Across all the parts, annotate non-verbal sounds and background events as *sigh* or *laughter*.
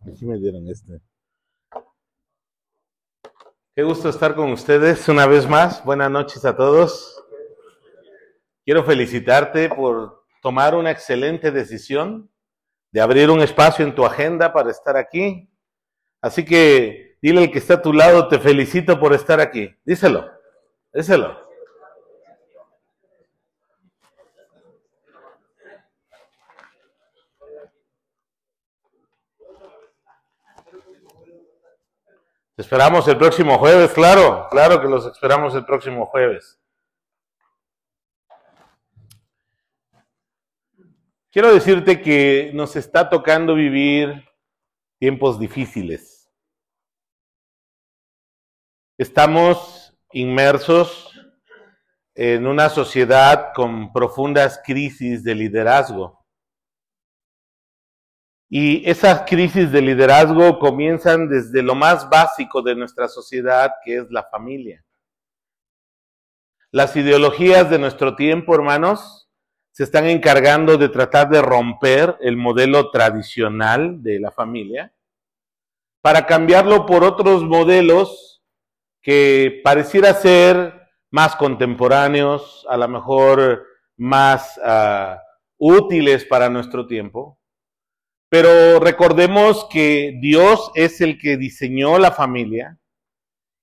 *laughs* Aquí me dieron este. Qué gusto estar con ustedes una vez más. Buenas noches a todos. Quiero felicitarte por tomar una excelente decisión de abrir un espacio en tu agenda para estar aquí. Así que dile al que está a tu lado, te felicito por estar aquí. Díselo, díselo. Te esperamos el próximo jueves, claro, claro que los esperamos el próximo jueves. Quiero decirte que nos está tocando vivir tiempos difíciles. Estamos inmersos en una sociedad con profundas crisis de liderazgo. Y esas crisis de liderazgo comienzan desde lo más básico de nuestra sociedad, que es la familia. Las ideologías de nuestro tiempo, hermanos, se están encargando de tratar de romper el modelo tradicional de la familia para cambiarlo por otros modelos que pareciera ser más contemporáneos, a lo mejor más uh, útiles para nuestro tiempo. Pero recordemos que Dios es el que diseñó la familia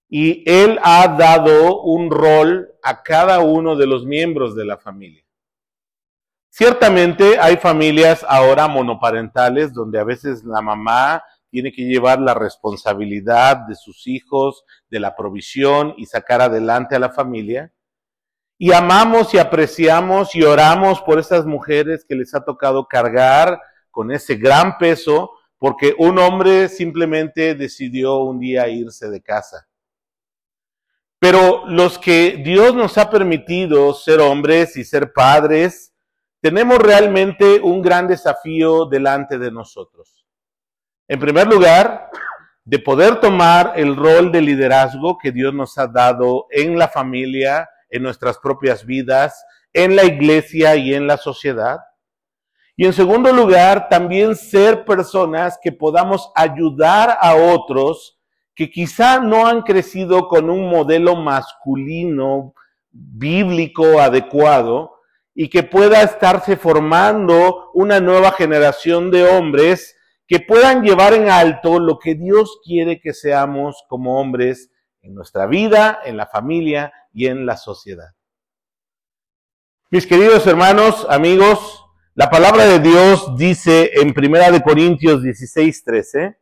y Él ha dado un rol a cada uno de los miembros de la familia. Ciertamente hay familias ahora monoparentales donde a veces la mamá tiene que llevar la responsabilidad de sus hijos, de la provisión y sacar adelante a la familia. Y amamos y apreciamos y oramos por esas mujeres que les ha tocado cargar con ese gran peso porque un hombre simplemente decidió un día irse de casa. Pero los que Dios nos ha permitido ser hombres y ser padres, tenemos realmente un gran desafío delante de nosotros. En primer lugar, de poder tomar el rol de liderazgo que Dios nos ha dado en la familia, en nuestras propias vidas, en la iglesia y en la sociedad. Y en segundo lugar, también ser personas que podamos ayudar a otros que quizá no han crecido con un modelo masculino bíblico adecuado y que pueda estarse formando una nueva generación de hombres que puedan llevar en alto lo que Dios quiere que seamos como hombres en nuestra vida, en la familia y en la sociedad. Mis queridos hermanos, amigos, la palabra de Dios dice en Primera de Corintios 16, 13,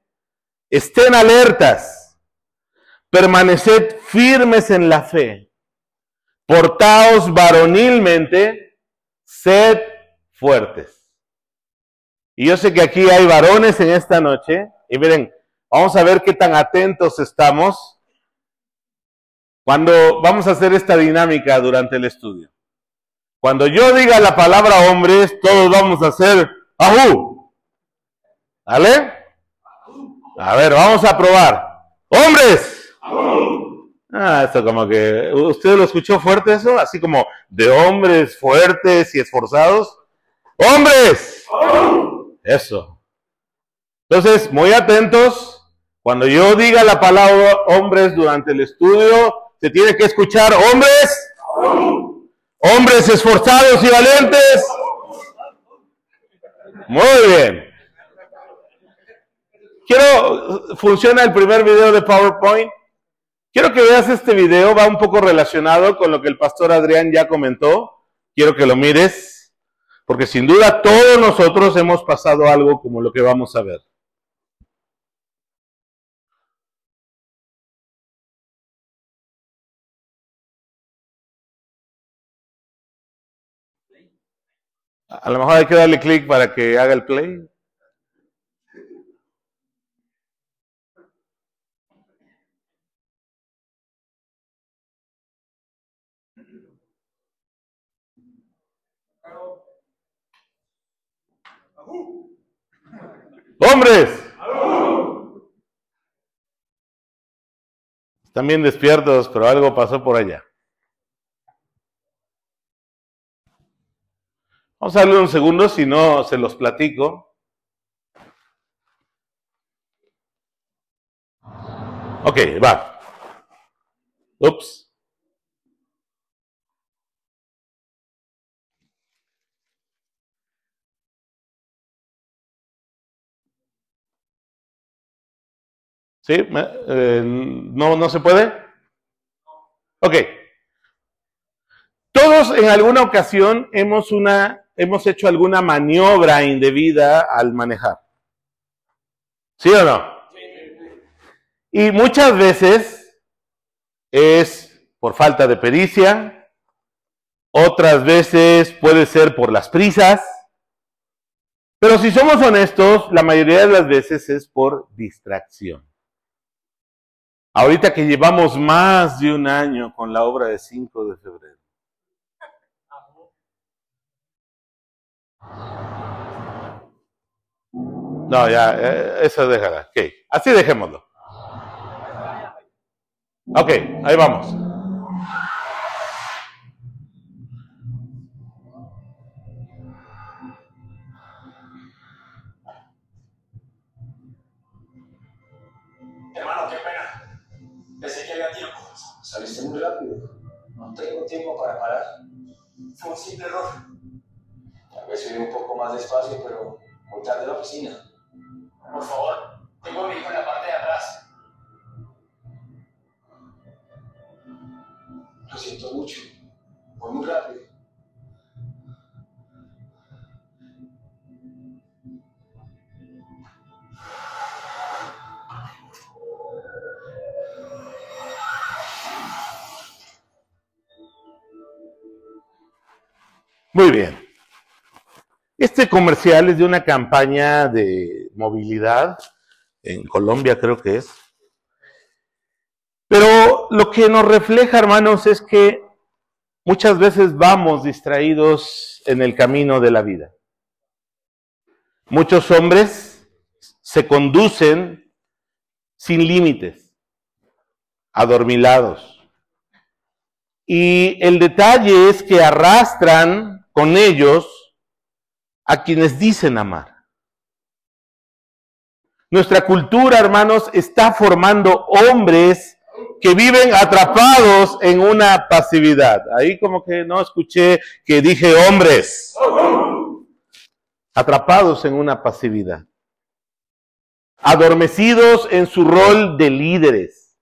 estén alertas, permaneced firmes en la fe, portaos varonilmente, sed fuertes. Y yo sé que aquí hay varones en esta noche, y miren, vamos a ver qué tan atentos estamos cuando vamos a hacer esta dinámica durante el estudio. Cuando yo diga la palabra hombres, todos vamos a hacer ajú. ¿Vale? A ver, vamos a probar. ¡Hombres! Ah, esto como que. ¿Usted lo escuchó fuerte eso? Así como de hombres fuertes y esforzados. ¡Hombres! Eso. Entonces, muy atentos. Cuando yo diga la palabra hombres durante el estudio, se tiene que escuchar hombres. Hombres esforzados y valientes. Muy bien. Quiero, funciona el primer video de PowerPoint. Quiero que veas este video, va un poco relacionado con lo que el pastor Adrián ya comentó. Quiero que lo mires, porque sin duda todos nosotros hemos pasado algo como lo que vamos a ver. A lo mejor hay que darle clic para que haga el play. Hombres. Están bien despiertos, pero algo pasó por allá. Vamos a darle un segundo, si no se los platico. Ok, va. Ups. ¿Sí? Eh, ¿no, ¿No se puede? Ok. Todos en alguna ocasión hemos, una, hemos hecho alguna maniobra indebida al manejar. ¿Sí o no? Y muchas veces es por falta de pericia, otras veces puede ser por las prisas, pero si somos honestos, la mayoría de las veces es por distracción. Ahorita que llevamos más de un año con la obra de 5 de febrero. No, ya, eh, eso déjala. Ok, así dejémoslo. Ok, ahí vamos. Hermano, qué pena. Pensé que había tiempo. Saliste muy rápido. No tengo tiempo para parar. Fue un simple error. Tal vez subí un poco más despacio, pero muy tarde en la oficina. Por favor, tengo a mi hijo en la parte de atrás. Lo siento mucho. Fue muy rápido. Muy bien. Este comercial es de una campaña de movilidad en Colombia, creo que es. Pero lo que nos refleja, hermanos, es que muchas veces vamos distraídos en el camino de la vida. Muchos hombres se conducen sin límites, adormilados. Y el detalle es que arrastran con ellos a quienes dicen amar. Nuestra cultura, hermanos, está formando hombres que viven atrapados en una pasividad. Ahí como que no escuché que dije hombres. Atrapados en una pasividad. Adormecidos en su rol de líderes.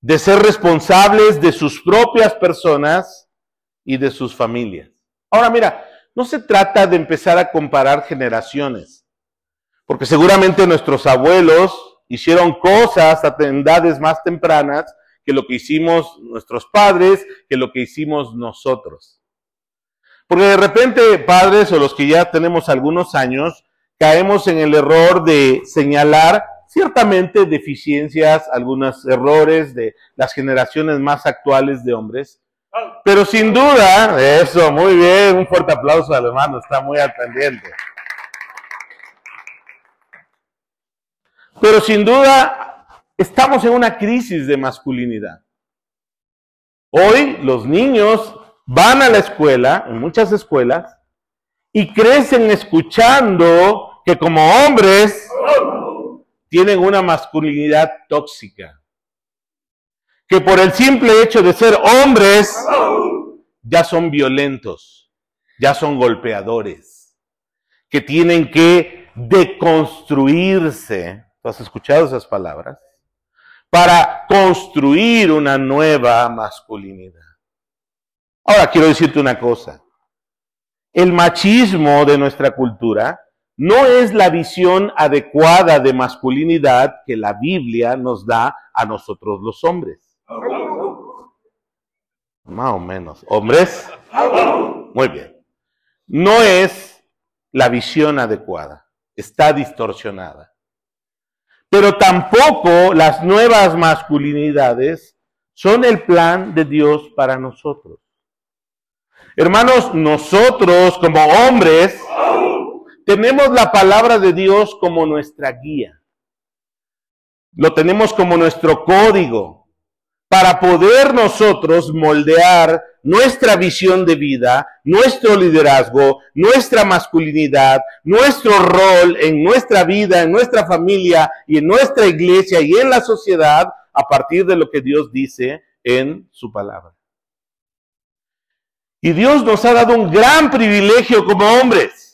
De ser responsables de sus propias personas y de sus familias. Ahora mira, no se trata de empezar a comparar generaciones, porque seguramente nuestros abuelos hicieron cosas a edades más tempranas que lo que hicimos nuestros padres, que lo que hicimos nosotros. Porque de repente, padres o los que ya tenemos algunos años, caemos en el error de señalar ciertamente deficiencias, algunos errores de las generaciones más actuales de hombres, pero sin duda, eso, muy bien, un fuerte aplauso al está muy al pendiente. Pero sin duda, estamos en una crisis de masculinidad. Hoy los niños van a la escuela, en muchas escuelas, y crecen escuchando que como hombres tienen una masculinidad tóxica que por el simple hecho de ser hombres ya son violentos, ya son golpeadores, que tienen que deconstruirse. ¿Tú has escuchado esas palabras? Para construir una nueva masculinidad. Ahora quiero decirte una cosa. El machismo de nuestra cultura no es la visión adecuada de masculinidad que la Biblia nos da a nosotros los hombres. Más o menos. ¿Hombres? Muy bien. No es la visión adecuada. Está distorsionada. Pero tampoco las nuevas masculinidades son el plan de Dios para nosotros. Hermanos, nosotros como hombres tenemos la palabra de Dios como nuestra guía. Lo tenemos como nuestro código para poder nosotros moldear nuestra visión de vida, nuestro liderazgo, nuestra masculinidad, nuestro rol en nuestra vida, en nuestra familia y en nuestra iglesia y en la sociedad a partir de lo que Dios dice en su palabra. Y Dios nos ha dado un gran privilegio como hombres.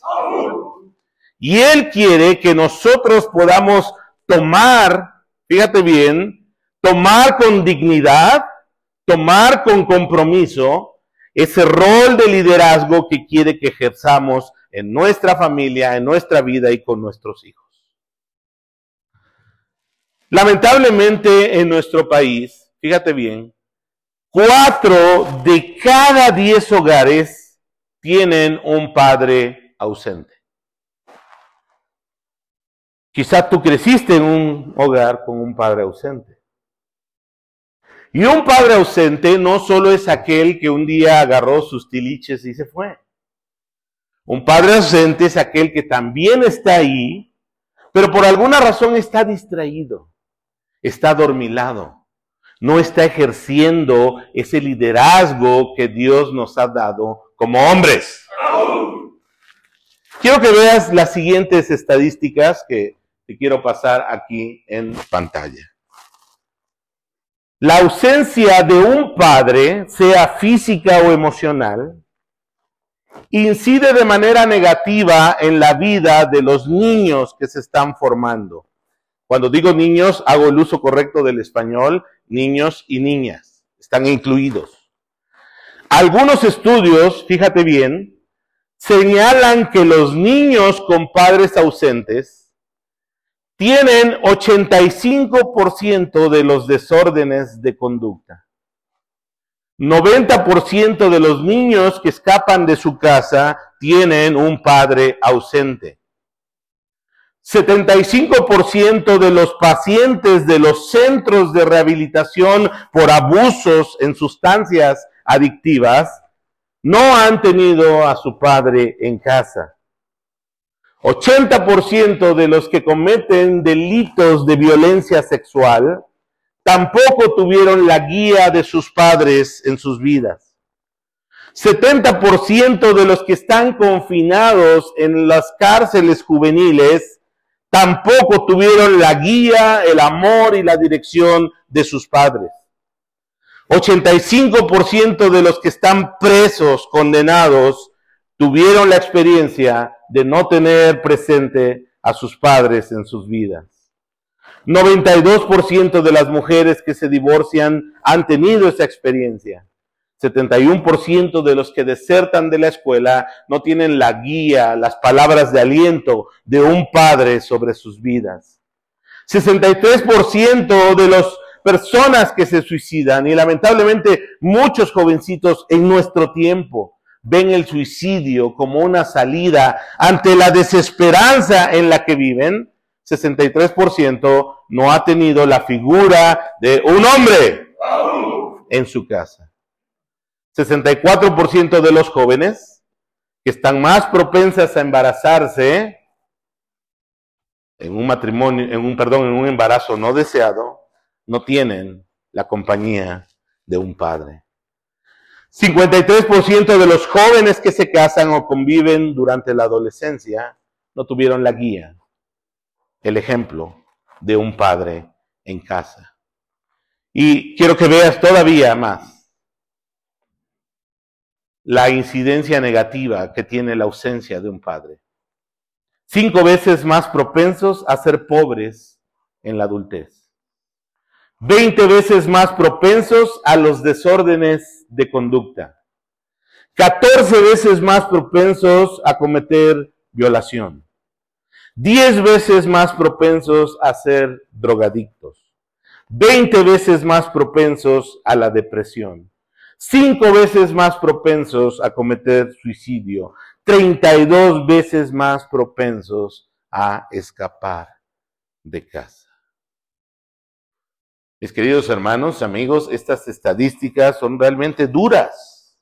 Y Él quiere que nosotros podamos tomar, fíjate bien, tomar con dignidad, tomar con compromiso ese rol de liderazgo que quiere que ejerzamos en nuestra familia, en nuestra vida y con nuestros hijos. Lamentablemente en nuestro país, fíjate bien, cuatro de cada diez hogares tienen un padre ausente. Quizá tú creciste en un hogar con un padre ausente. Y un padre ausente no solo es aquel que un día agarró sus tiliches y se fue. Un padre ausente es aquel que también está ahí, pero por alguna razón está distraído está dormilado, no está ejerciendo ese liderazgo que Dios nos ha dado como hombres. Quiero que veas las siguientes estadísticas que te quiero pasar aquí en pantalla. La ausencia de un padre, sea física o emocional, incide de manera negativa en la vida de los niños que se están formando. Cuando digo niños, hago el uso correcto del español, niños y niñas, están incluidos. Algunos estudios, fíjate bien, señalan que los niños con padres ausentes tienen 85% de los desórdenes de conducta. 90% de los niños que escapan de su casa tienen un padre ausente. 75% de los pacientes de los centros de rehabilitación por abusos en sustancias adictivas no han tenido a su padre en casa. 80% de los que cometen delitos de violencia sexual tampoco tuvieron la guía de sus padres en sus vidas. 70% de los que están confinados en las cárceles juveniles tampoco tuvieron la guía, el amor y la dirección de sus padres. 85% de los que están presos, condenados, tuvieron la experiencia de no tener presente a sus padres en sus vidas. 92% de las mujeres que se divorcian han tenido esa experiencia. 71% de los que desertan de la escuela no tienen la guía, las palabras de aliento de un padre sobre sus vidas. 63% de las personas que se suicidan y lamentablemente muchos jovencitos en nuestro tiempo ven el suicidio como una salida ante la desesperanza en la que viven. 63% no ha tenido la figura de un hombre en su casa. 64% de los jóvenes que están más propensas a embarazarse en un matrimonio, en un perdón, en un embarazo no deseado, no tienen la compañía de un padre. 53% de los jóvenes que se casan o conviven durante la adolescencia no tuvieron la guía, el ejemplo de un padre en casa. Y quiero que veas todavía más la incidencia negativa que tiene la ausencia de un padre. Cinco veces más propensos a ser pobres en la adultez. Veinte veces más propensos a los desórdenes de conducta. Catorce veces más propensos a cometer violación. Diez veces más propensos a ser drogadictos. Veinte veces más propensos a la depresión cinco veces más propensos a cometer suicidio, 32 veces más propensos a escapar de casa. Mis queridos hermanos, amigos, estas estadísticas son realmente duras.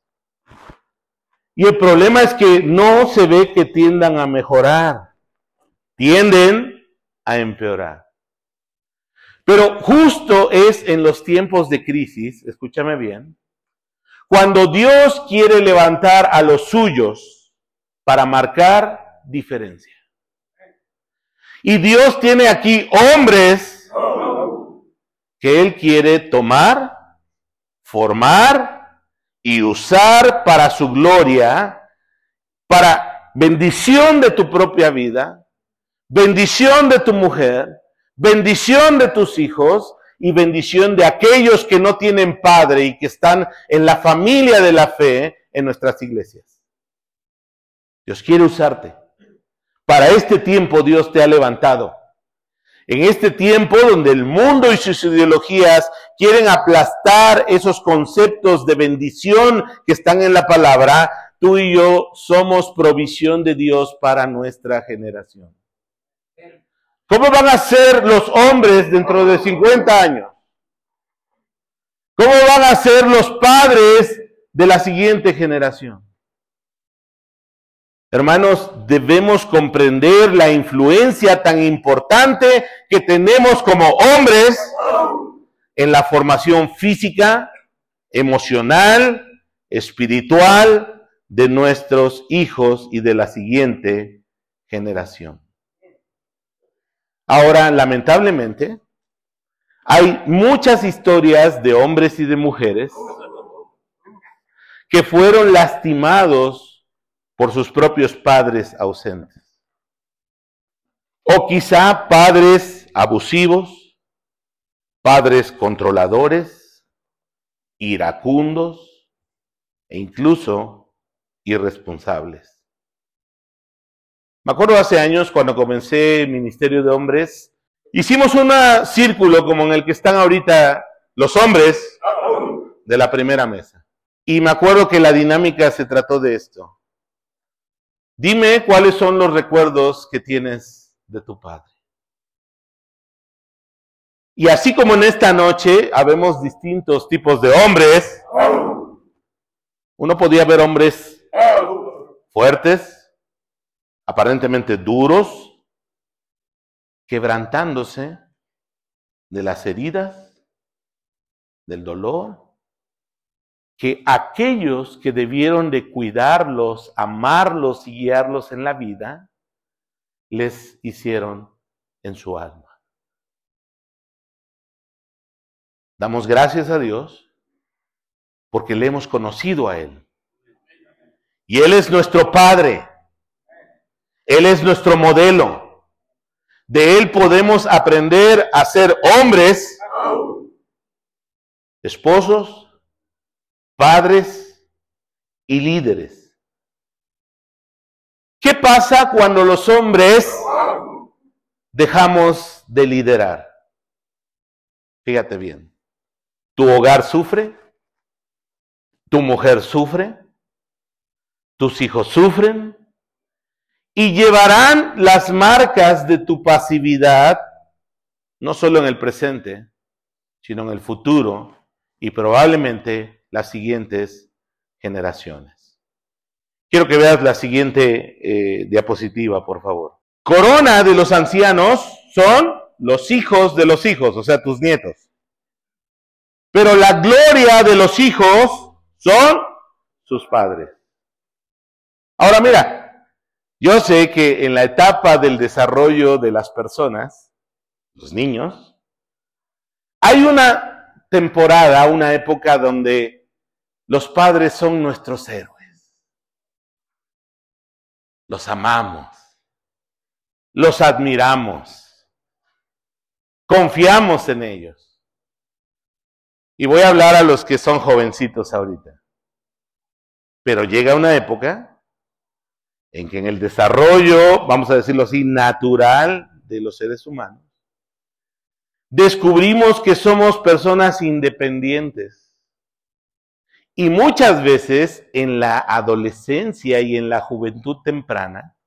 Y el problema es que no se ve que tiendan a mejorar, tienden a empeorar. Pero justo es en los tiempos de crisis, escúchame bien, Cuando Dios quiere levantar a los suyos para marcar diferencia. Y Dios tiene aquí hombres que Él quiere tomar, formar y usar para su gloria, para bendición de tu propia vida, bendición de tu mujer, bendición de tus hijos y bendición de aquellos que no tienen padre y que están en la familia de la fe en nuestras iglesias. Dios quiere usarte. Para este tiempo Dios te ha levantado. En este tiempo donde el mundo y sus ideologías quieren aplastar esos conceptos de bendición que están en la palabra, tú y yo somos provisión de Dios para nuestra generación. ¿Cómo van a ser los hombres dentro de 50 años? ¿Cómo van a ser los padres de la siguiente generación? Hermanos, debemos comprender la influencia tan importante que tenemos como hombres en la formación física, emocional, espiritual de nuestros hijos y de la siguiente generación. Ahora, lamentablemente, hay muchas historias de hombres y de mujeres que fueron lastimados por sus propios padres ausentes. O quizá padres abusivos, padres controladores, iracundos e incluso irresponsables. Me acuerdo hace años cuando comencé el Ministerio de Hombres, hicimos un círculo como en el que están ahorita los hombres de la primera mesa. Y me acuerdo que la dinámica se trató de esto. Dime cuáles son los recuerdos que tienes de tu padre. Y así como en esta noche habemos distintos tipos de hombres, uno podía ver hombres fuertes, aparentemente duros, quebrantándose de las heridas, del dolor, que aquellos que debieron de cuidarlos, amarlos y guiarlos en la vida, les hicieron en su alma. Damos gracias a Dios porque le hemos conocido a Él. Y Él es nuestro Padre. Él es nuestro modelo. De Él podemos aprender a ser hombres, esposos, padres y líderes. ¿Qué pasa cuando los hombres dejamos de liderar? Fíjate bien. Tu hogar sufre, tu mujer sufre, tus hijos sufren y llevarán las marcas de tu pasividad, no solo en el presente, sino en el futuro y probablemente las siguientes generaciones. Quiero que veas la siguiente eh, diapositiva, por favor. Corona de los ancianos son los hijos de los hijos, o sea, tus nietos. Pero la gloria de los hijos son sus padres. Ahora mira, yo sé que en la etapa del desarrollo de las personas, los niños, hay una temporada, una época donde los padres son nuestros héroes. Los amamos. Los admiramos. Confiamos en ellos. Y voy a hablar a los que son jovencitos ahorita. Pero llega una época en que en el desarrollo, vamos a decirlo así, natural de los seres humanos, descubrimos que somos personas independientes y muchas veces en la adolescencia y en la juventud temprana,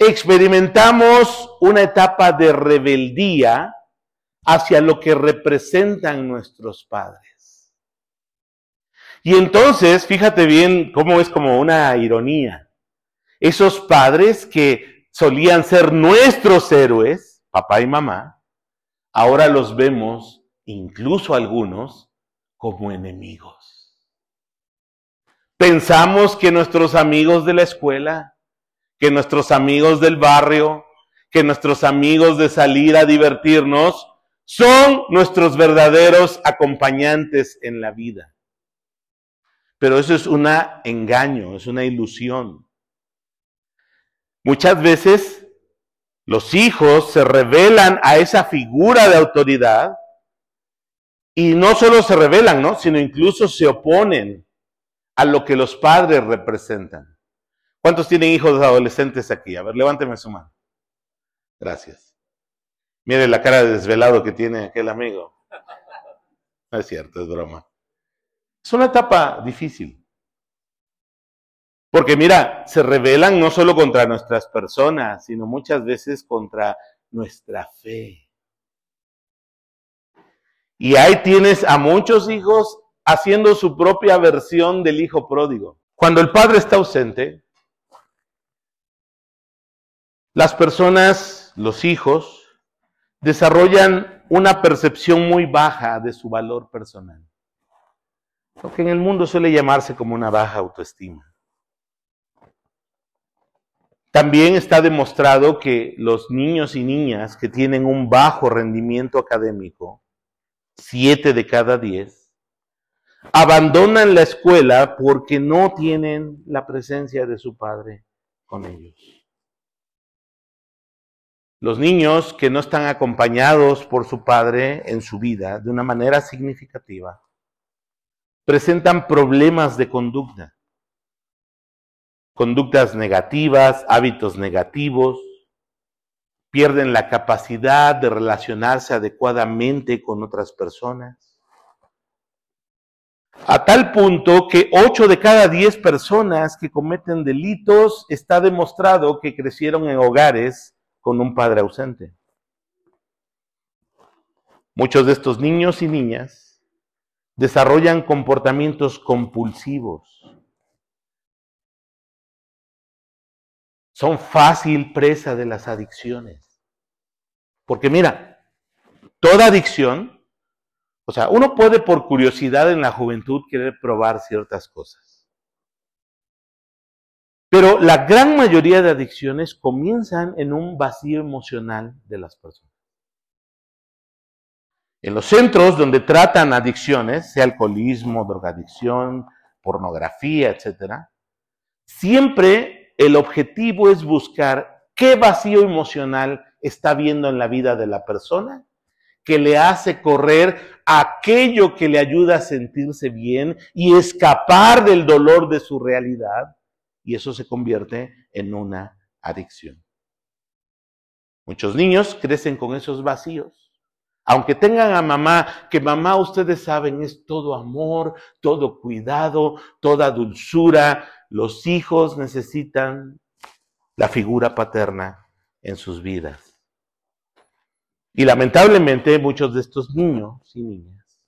experimentamos una etapa de rebeldía hacia lo que representan nuestros padres. Y entonces, fíjate bien cómo es como una ironía. Esos padres que solían ser nuestros héroes, papá y mamá, ahora los vemos, incluso algunos, como enemigos. Pensamos que nuestros amigos de la escuela, que nuestros amigos del barrio, que nuestros amigos de salir a divertirnos son nuestros verdaderos acompañantes en la vida. Pero eso es un engaño, es una ilusión. Muchas veces los hijos se revelan a esa figura de autoridad y no solo se revelan, ¿no? sino incluso se oponen a lo que los padres representan. ¿Cuántos tienen hijos adolescentes aquí? A ver, levánteme su mano. Gracias. Mire la cara de desvelado que tiene aquel amigo. No es cierto, es broma. Es una etapa difícil. Porque mira, se rebelan no solo contra nuestras personas, sino muchas veces contra nuestra fe. Y ahí tienes a muchos hijos haciendo su propia versión del hijo pródigo. Cuando el padre está ausente, las personas, los hijos, desarrollan una percepción muy baja de su valor personal. Lo que en el mundo suele llamarse como una baja autoestima. También está demostrado que los niños y niñas que tienen un bajo rendimiento académico, siete de cada diez, abandonan la escuela porque no tienen la presencia de su padre con ellos. Los niños que no están acompañados por su padre en su vida de una manera significativa presentan problemas de conducta, conductas negativas, hábitos negativos, pierden la capacidad de relacionarse adecuadamente con otras personas. A tal punto que 8 de cada 10 personas que cometen delitos está demostrado que crecieron en hogares con un padre ausente. Muchos de estos niños y niñas desarrollan comportamientos compulsivos. Son fácil presa de las adicciones. Porque mira, toda adicción, o sea, uno puede por curiosidad en la juventud querer probar ciertas cosas. Pero la gran mayoría de adicciones comienzan en un vacío emocional de las personas. En los centros donde tratan adicciones, sea alcoholismo, drogadicción, pornografía, etc., siempre el objetivo es buscar qué vacío emocional está viendo en la vida de la persona que le hace correr aquello que le ayuda a sentirse bien y escapar del dolor de su realidad y eso se convierte en una adicción. Muchos niños crecen con esos vacíos. Aunque tengan a mamá, que mamá ustedes saben es todo amor, todo cuidado, toda dulzura, los hijos necesitan la figura paterna en sus vidas. Y lamentablemente muchos de estos niños y niñas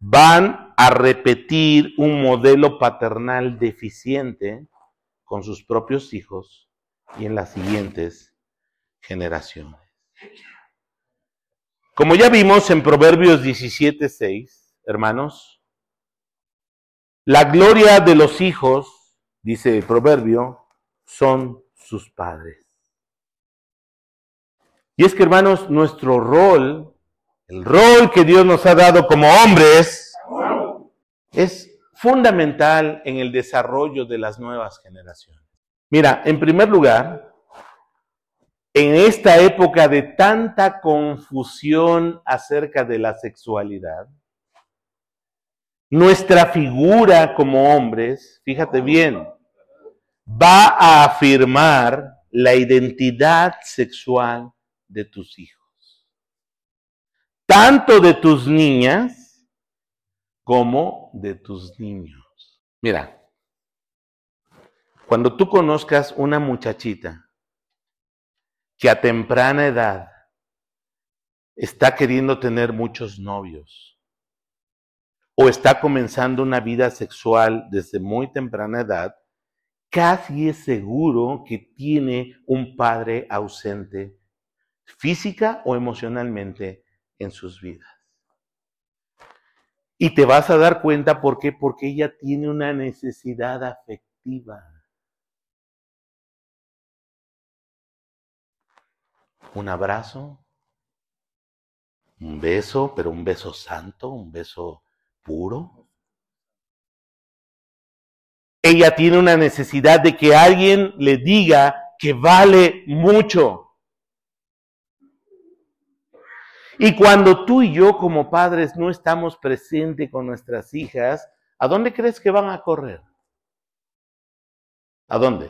van a repetir un modelo paternal deficiente con sus propios hijos y en las siguientes generaciones. Como ya vimos en Proverbios 17:6, hermanos, la gloria de los hijos, dice el proverbio, son sus padres. Y es que, hermanos, nuestro rol, el rol que Dios nos ha dado como hombres, es fundamental en el desarrollo de las nuevas generaciones. Mira, en primer lugar, en esta época de tanta confusión acerca de la sexualidad, nuestra figura como hombres, fíjate bien, va a afirmar la identidad sexual de tus hijos, tanto de tus niñas como de tus niños. Mira, cuando tú conozcas una muchachita que a temprana edad está queriendo tener muchos novios o está comenzando una vida sexual desde muy temprana edad, casi es seguro que tiene un padre ausente física o emocionalmente en sus vidas. Y te vas a dar cuenta por qué, porque ella tiene una necesidad afectiva. Un abrazo, un beso, pero un beso santo, un beso puro. Ella tiene una necesidad de que alguien le diga que vale mucho. Y cuando tú y yo como padres no estamos presentes con nuestras hijas, ¿a dónde crees que van a correr? ¿A dónde?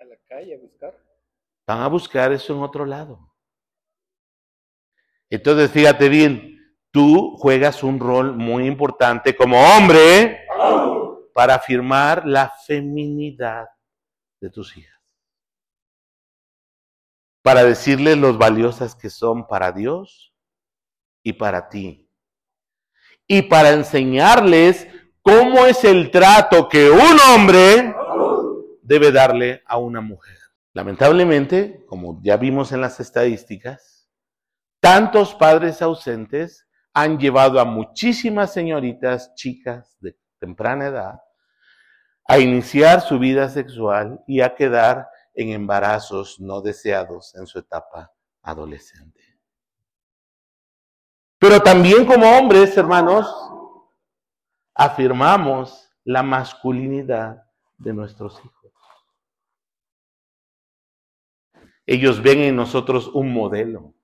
A la calle a buscar. Van a buscar eso en otro lado. Entonces, fíjate bien, tú juegas un rol muy importante como hombre para afirmar la feminidad de tus hijas. Para decirles los valiosas que son para Dios y para ti. Y para enseñarles cómo es el trato que un hombre debe darle a una mujer. Lamentablemente, como ya vimos en las estadísticas, tantos padres ausentes han llevado a muchísimas señoritas, chicas de temprana edad, a iniciar su vida sexual y a quedar en embarazos no deseados en su etapa adolescente. Pero también como hombres, hermanos, afirmamos la masculinidad de nuestros hijos. Ellos ven en nosotros un modelo.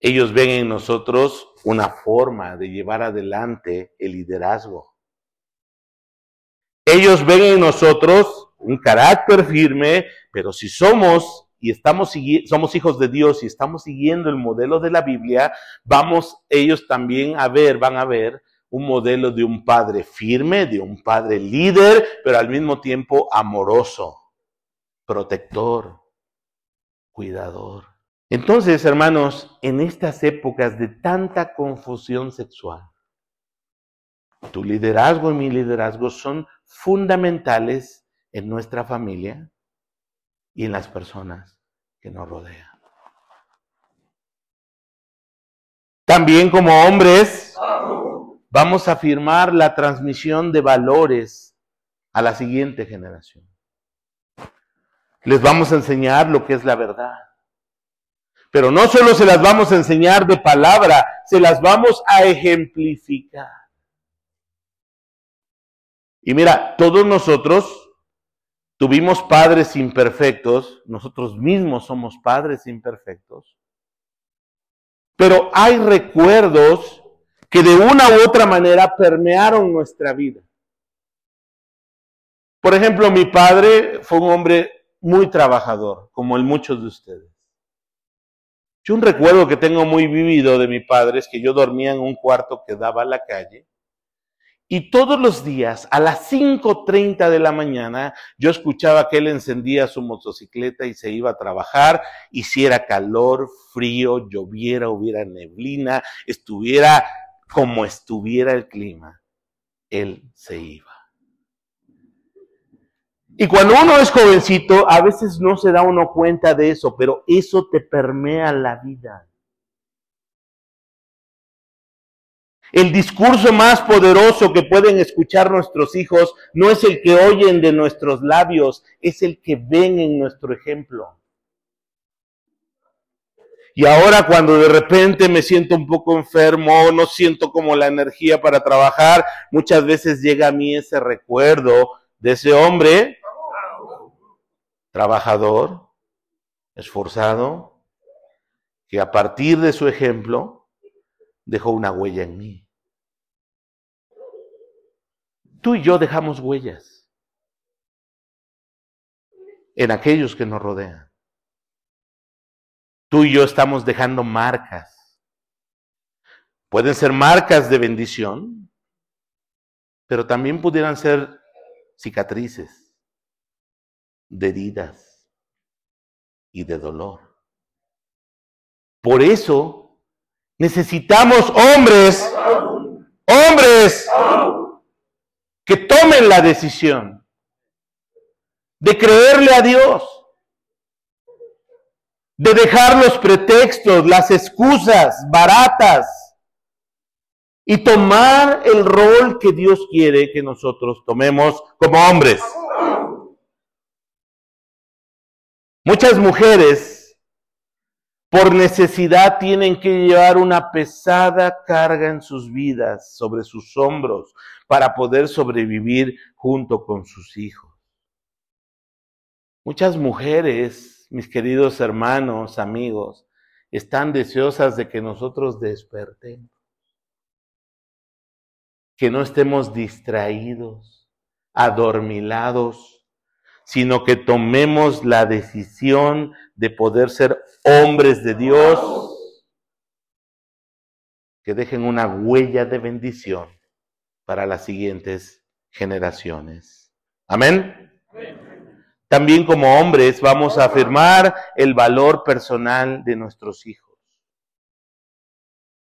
Ellos ven en nosotros una forma de llevar adelante el liderazgo. Ellos ven en nosotros un carácter firme, pero si somos y estamos somos hijos de Dios y estamos siguiendo el modelo de la Biblia, vamos ellos también a ver, van a ver un modelo de un padre firme, de un padre líder, pero al mismo tiempo amoroso, protector, cuidador. Entonces, hermanos, en estas épocas de tanta confusión sexual, tu liderazgo y mi liderazgo son fundamentales en nuestra familia y en las personas que nos rodea. También como hombres vamos a afirmar la transmisión de valores a la siguiente generación. Les vamos a enseñar lo que es la verdad. Pero no solo se las vamos a enseñar de palabra, se las vamos a ejemplificar. Y mira, todos nosotros Tuvimos padres imperfectos, nosotros mismos somos padres imperfectos, pero hay recuerdos que de una u otra manera permearon nuestra vida. Por ejemplo, mi padre fue un hombre muy trabajador, como el muchos de ustedes. Yo un recuerdo que tengo muy vivido de mi padre es que yo dormía en un cuarto que daba a la calle y todos los días, a las 5.30 de la mañana, yo escuchaba que él encendía su motocicleta y se iba a trabajar, hiciera calor, frío, lloviera, hubiera neblina, estuviera como estuviera el clima, él se iba. Y cuando uno es jovencito, a veces no se da uno cuenta de eso, pero eso te permea la vida. El discurso más poderoso que pueden escuchar nuestros hijos no es el que oyen de nuestros labios, es el que ven en nuestro ejemplo. Y ahora cuando de repente me siento un poco enfermo, no siento como la energía para trabajar, muchas veces llega a mí ese recuerdo de ese hombre trabajador, esforzado, que a partir de su ejemplo dejó una huella en mí. Tú y yo dejamos huellas en aquellos que nos rodean. Tú y yo estamos dejando marcas. Pueden ser marcas de bendición, pero también pudieran ser cicatrices, de heridas y de dolor. Por eso necesitamos hombres, hombres que tomen la decisión de creerle a Dios, de dejar los pretextos, las excusas baratas, y tomar el rol que Dios quiere que nosotros tomemos como hombres. Muchas mujeres por necesidad tienen que llevar una pesada carga en sus vidas, sobre sus hombros, para poder sobrevivir junto con sus hijos. Muchas mujeres, mis queridos hermanos, amigos, están deseosas de que nosotros despertemos, que no estemos distraídos, adormilados, sino que tomemos la decisión de poder ser hombres de Dios, que dejen una huella de bendición para las siguientes generaciones. Amén. También como hombres vamos a afirmar el valor personal de nuestros hijos.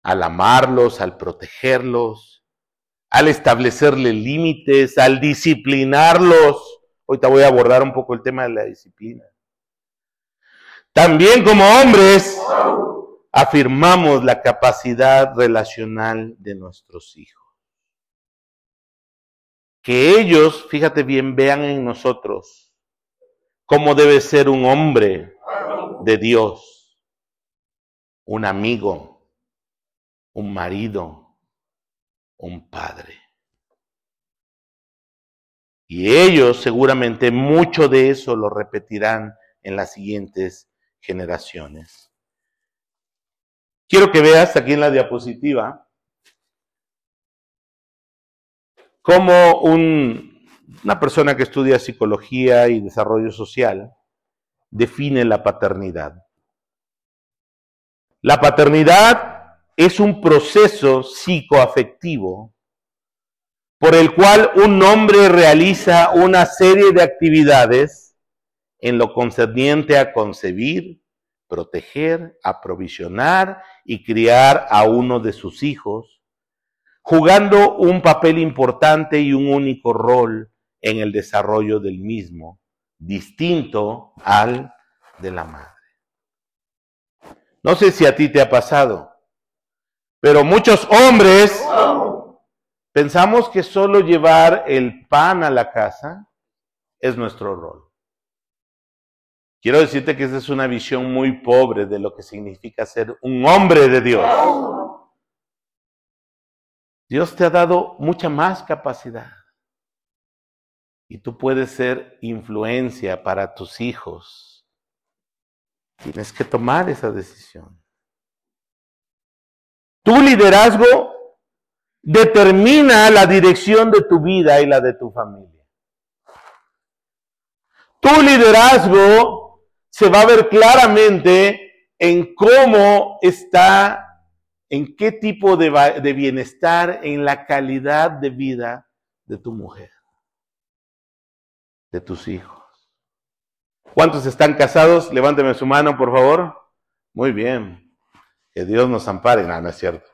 Al amarlos, al protegerlos, al establecerle límites, al disciplinarlos. Ahorita voy a abordar un poco el tema de la disciplina. También como hombres afirmamos la capacidad relacional de nuestros hijos. Que ellos, fíjate bien, vean en nosotros cómo debe ser un hombre de Dios, un amigo, un marido, un padre. Y ellos seguramente mucho de eso lo repetirán en las siguientes generaciones. Quiero que veas aquí en la diapositiva cómo una persona que estudia psicología y desarrollo social define la paternidad. La paternidad es un proceso psicoafectivo por el cual un hombre realiza una serie de actividades en lo concerniente a concebir, proteger, aprovisionar y criar a uno de sus hijos, jugando un papel importante y un único rol en el desarrollo del mismo, distinto al de la madre. No sé si a ti te ha pasado, pero muchos hombres pensamos que solo llevar el pan a la casa es nuestro rol. Quiero decirte que esa es una visión muy pobre de lo que significa ser un hombre de Dios. Dios te ha dado mucha más capacidad. Y tú puedes ser influencia para tus hijos. Tienes que tomar esa decisión. Tu liderazgo determina la dirección de tu vida y la de tu familia. Tu liderazgo se va a ver claramente en cómo está, en qué tipo de, bienestar, en la calidad de vida de tu mujer, de tus hijos. ¿Cuántos están casados? Levánteme su mano, por favor. Muy bien. Que Dios nos ampare. No, no es cierto.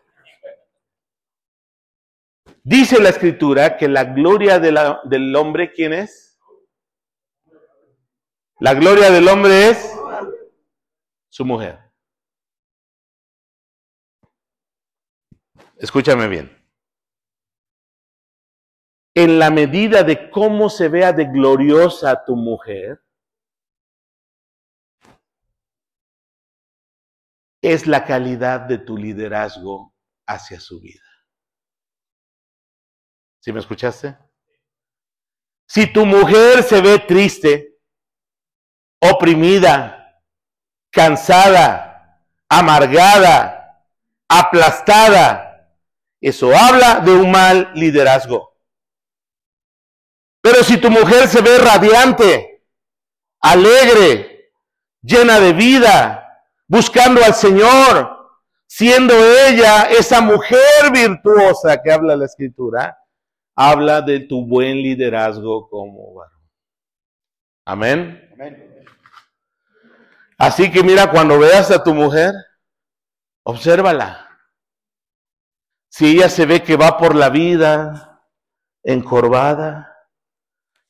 Dice la escritura que la gloria del hombre, ¿quién es? La gloria del hombre es su mujer. Escúchame bien. En la medida de cómo se vea de gloriosa tu mujer, es la calidad de tu liderazgo hacia su vida. ¿Sí me escuchaste? Si tu mujer se ve triste, oprimida, cansada, amargada, aplastada. Eso habla de un mal liderazgo. Pero si tu mujer se ve radiante, alegre, llena de vida, buscando al Señor, siendo ella esa mujer virtuosa que habla la escritura, habla de tu buen liderazgo como varón. Amén. Amén. Así que mira, cuando veas a tu mujer, obsérvala. Si ella se ve que va por la vida encorvada,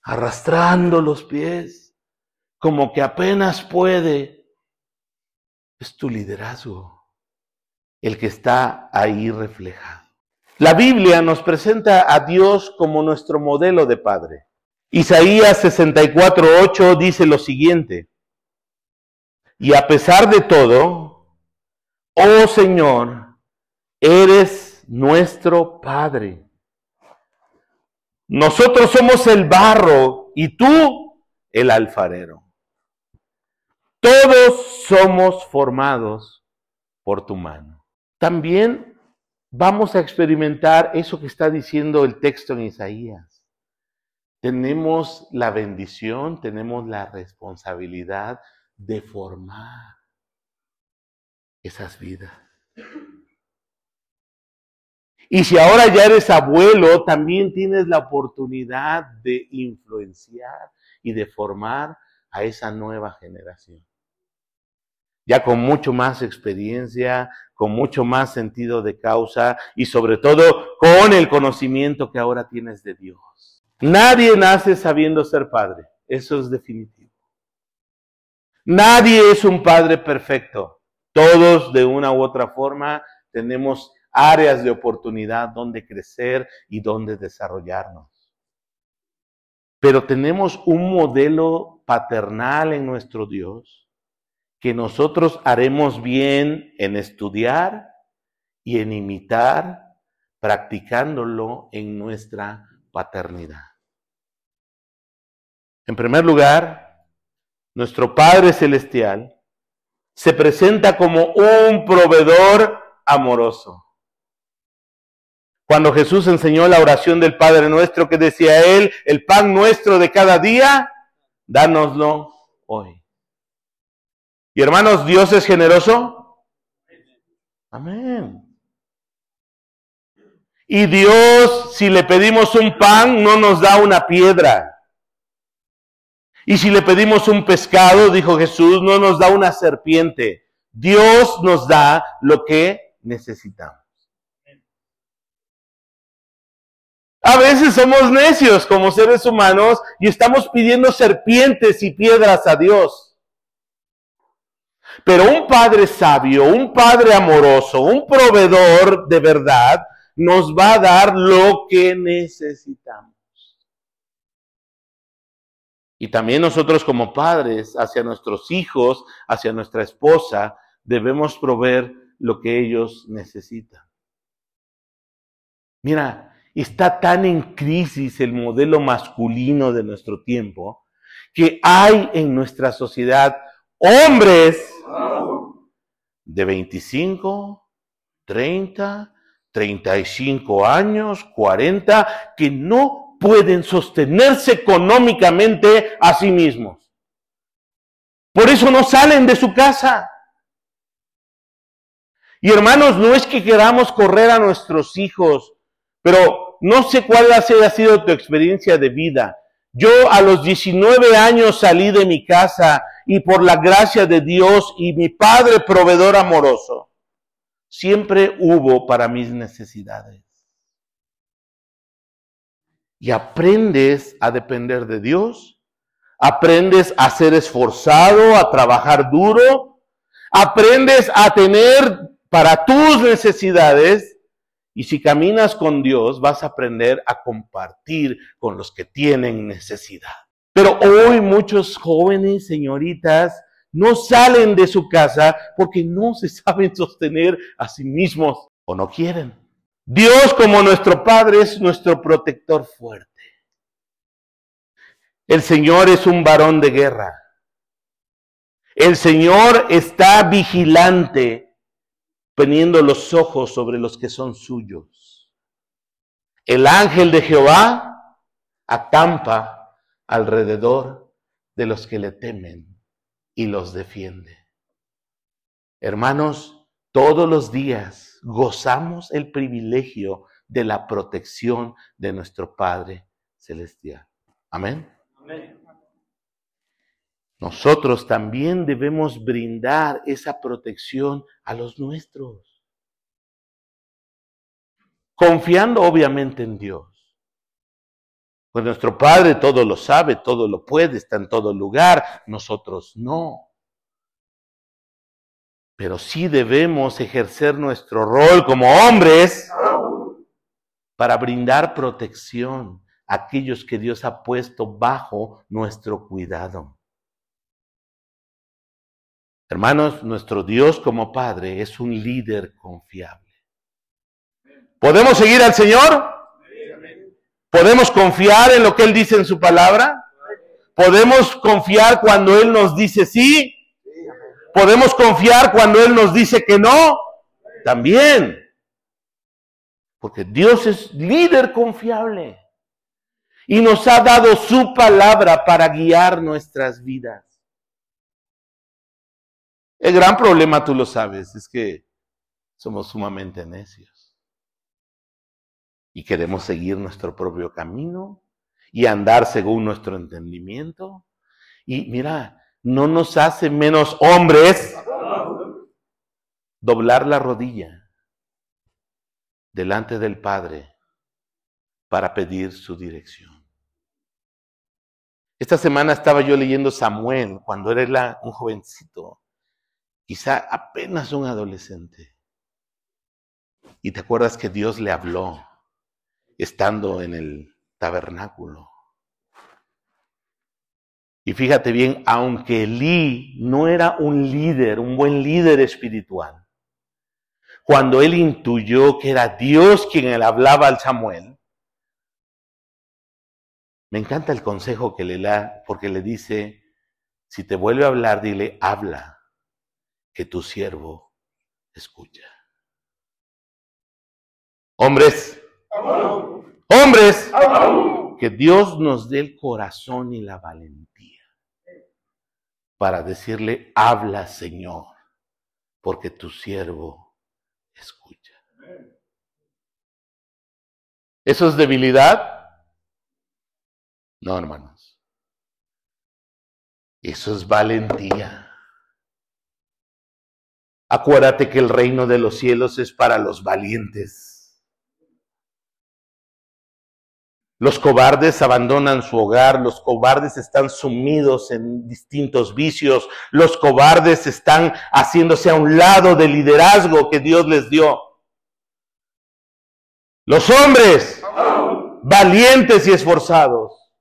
arrastrando los pies, como que apenas puede, es tu liderazgo el que está ahí reflejado. La Biblia nos presenta a Dios como nuestro modelo de Padre. Isaías 64.8 dice lo siguiente, y a pesar de todo, oh Señor, eres nuestro Padre. Nosotros somos el barro y tú el alfarero. Todos somos formados por tu mano. También vamos a experimentar eso que está diciendo el texto en Isaías. Tenemos la bendición, tenemos la responsabilidad de formar esas vidas. Y si ahora ya eres abuelo, también tienes la oportunidad de influenciar y de formar a esa nueva generación. Ya con mucho más experiencia, con mucho más sentido de causa y sobre todo con el conocimiento que ahora tienes de Dios. Nadie nace sabiendo ser padre, eso es definitivo. Nadie es un padre perfecto. Todos de una u otra forma tenemos áreas de oportunidad donde crecer y donde desarrollarnos. Pero tenemos un modelo paternal en nuestro Dios que nosotros haremos bien en estudiar y en imitar, practicándolo en nuestra paternidad. En primer lugar, nuestro Padre Celestial se presenta como un proveedor amoroso. Cuando Jesús enseñó la oración del Padre nuestro que decía él, el pan nuestro de cada día, dánoslo hoy. Y hermanos, ¿Dios es generoso? Amén. Y Dios, si le pedimos un pan, no nos da una piedra. Y si le pedimos un pescado, dijo Jesús, no nos da una serpiente. Dios nos da lo que necesitamos. A veces somos necios como seres humanos y estamos pidiendo serpientes y piedras a Dios. Pero un padre sabio, un padre amoroso, un proveedor de verdad, nos va a dar lo que necesitamos. Y también nosotros como padres, hacia nuestros hijos, hacia nuestra esposa, debemos proveer lo que ellos necesitan. Mira, está tan en crisis el modelo masculino de nuestro tiempo que hay en nuestra sociedad hombres de 25, 30, 35 años, 40, que no pueden sostenerse económicamente a sí mismos. Por eso no salen de su casa. Y hermanos, no es que queramos correr a nuestros hijos, pero no sé cuál ha sido tu experiencia de vida. Yo a los 19 años salí de mi casa y por la gracia de Dios y mi Padre proveedor amoroso, siempre hubo para mis necesidades. Y aprendes a depender de Dios, aprendes a ser esforzado, a trabajar duro, aprendes a tener para tus necesidades y si caminas con Dios, vas a aprender a compartir con los que tienen necesidad. Pero hoy muchos jóvenes, señoritas, no salen de su casa porque no se saben sostener a sí mismos o no quieren. Dios como nuestro Padre es nuestro protector fuerte. El Señor es un varón de guerra. El Señor está vigilante poniendo los ojos sobre los que son suyos. El ángel de Jehová acampa alrededor de los que le temen y los defiende. Hermanos, todos los días gozamos el privilegio de la protección de nuestro Padre Celestial. Amén. Amén. Nosotros también debemos brindar esa protección a los nuestros. Confiando obviamente en Dios. Pues nuestro Padre todo lo sabe, todo lo puede, está en todo lugar, nosotros no. Pero sí debemos ejercer nuestro rol como hombres para brindar protección a aquellos que Dios ha puesto bajo nuestro cuidado. Hermanos, nuestro Dios como Padre es un líder confiable. ¿Podemos seguir al Señor? ¿Podemos confiar en lo que Él dice en su palabra? ¿Podemos confiar cuando Él nos dice sí? ¿Podemos confiar cuando Él nos dice que no? También. Porque Dios es líder confiable. Y nos ha dado su palabra para guiar nuestras vidas. El gran problema, tú lo sabes, es que somos sumamente necios. Y queremos seguir nuestro propio camino y andar según nuestro entendimiento. Y mira, no nos hace menos hombres doblar la rodilla delante del Padre para pedir su dirección. Esta semana estaba yo leyendo Samuel cuando era un jovencito quizá apenas un adolescente. Y te acuerdas que Dios le habló estando en el tabernáculo. Y fíjate bien, aunque Elí no era un líder, un buen líder espiritual, cuando él intuyó que era Dios quien le hablaba al Samuel, me encanta el consejo que le da, porque le dice, si te vuelve a hablar, dile, habla que tu siervo escucha. Hombres, hombres, que Dios nos dé el corazón y la valentía para decirle, habla Señor, porque tu siervo escucha. ¿Eso es debilidad? No, hermanos. Eso es valentía. Acuérdate que el reino de los cielos es para los valientes. Los cobardes abandonan su hogar, los cobardes están sumidos en distintos vicios, los cobardes están haciéndose a un lado del liderazgo que Dios les dio. Los hombres, valientes y esforzados,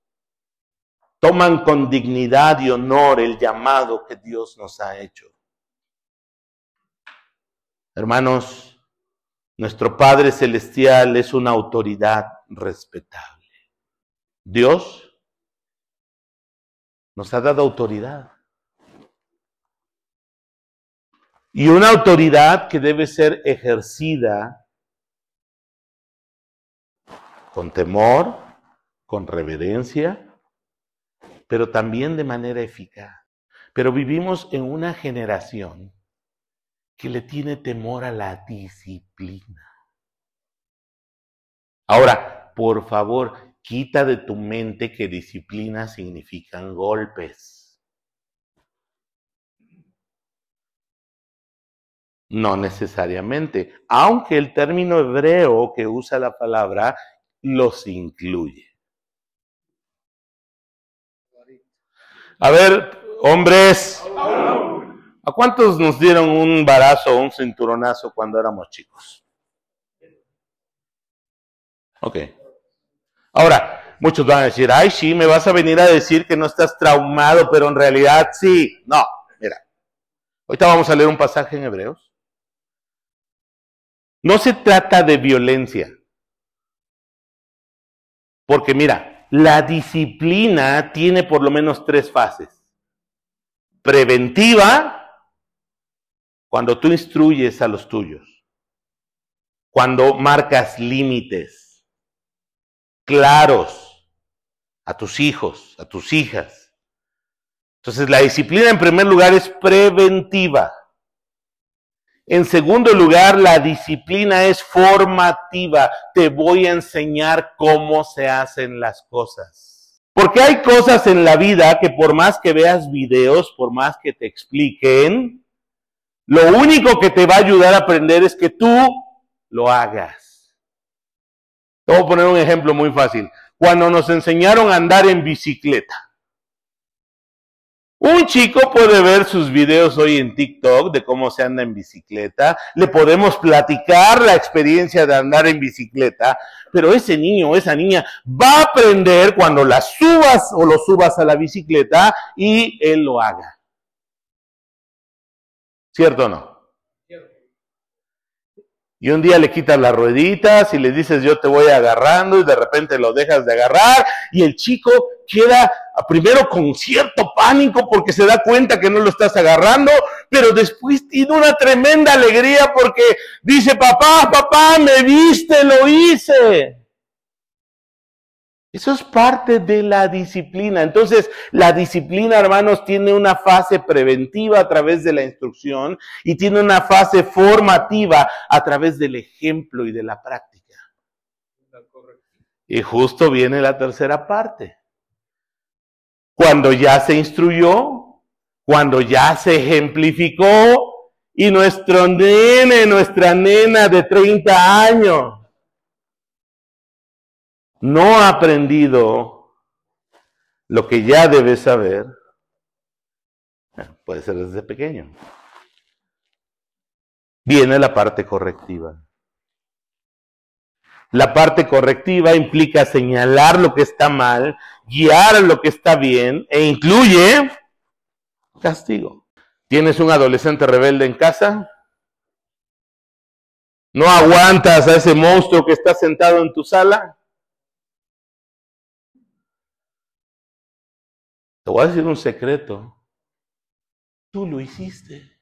toman con dignidad y honor el llamado que Dios nos ha hecho. Hermanos, nuestro Padre Celestial es una autoridad respetable. Dios nos ha dado autoridad. Y una autoridad que debe ser ejercida con temor, con reverencia, pero también de manera eficaz. Pero vivimos en una generación que le tiene temor a la disciplina. Ahora, por favor, quita de tu mente que disciplina significan golpes. No necesariamente, aunque el término hebreo que usa la palabra los incluye. A ver, hombres, ¿A cuántos nos dieron un barazo o un cinturonazo cuando éramos chicos? Ok. Ahora, muchos van a decir, ay, sí, me vas a venir a decir que no estás traumado, pero en realidad sí. No, mira. Ahorita vamos a leer un pasaje en Hebreos. No se trata de violencia. Porque mira, la disciplina tiene por lo menos tres fases. Preventiva, cuando tú instruyes a los tuyos, cuando marcas límites claros a tus hijos, a tus hijas. Entonces la disciplina en primer lugar es preventiva. En segundo lugar, la disciplina es formativa. Te voy a enseñar cómo se hacen las cosas. Porque hay cosas en la vida que por más que veas videos, por más que te expliquen, lo único que te va a ayudar a aprender es que tú lo hagas. Te voy a poner un ejemplo muy fácil. Cuando nos enseñaron a andar en bicicleta, Un chico puede ver sus videos hoy en TikTok de cómo se anda en bicicleta, le podemos platicar la experiencia de andar en bicicleta, pero ese niño o esa niña va a aprender cuando la subas o lo subas a la bicicleta y él lo haga. ¿Cierto o no? Y un día le quitas las rueditas y le dices yo te voy agarrando y de repente lo dejas de agarrar y el chico queda primero con cierto pánico porque se da cuenta que no lo estás agarrando, pero después tiene una tremenda alegría porque dice, papá, papá, me viste, lo hice. Eso es parte de la disciplina. Entonces, la disciplina, hermanos, tiene una fase preventiva a través de la instrucción y tiene una fase formativa a través del ejemplo y de la práctica. Y justo viene la tercera parte. Cuando ya se instruyó, cuando ya se ejemplificó y nuestro nene, nuestra nena de 30 años, no ha aprendido lo que ya debe saber, puede ser desde pequeño. Viene la parte correctiva. La parte correctiva implica señalar lo que está mal, guiar lo que está bien e incluye castigo. ¿Tienes un adolescente rebelde en casa? ¿No aguantas a ese monstruo que está sentado en tu sala? Te voy a decir un secreto. Tú lo hiciste.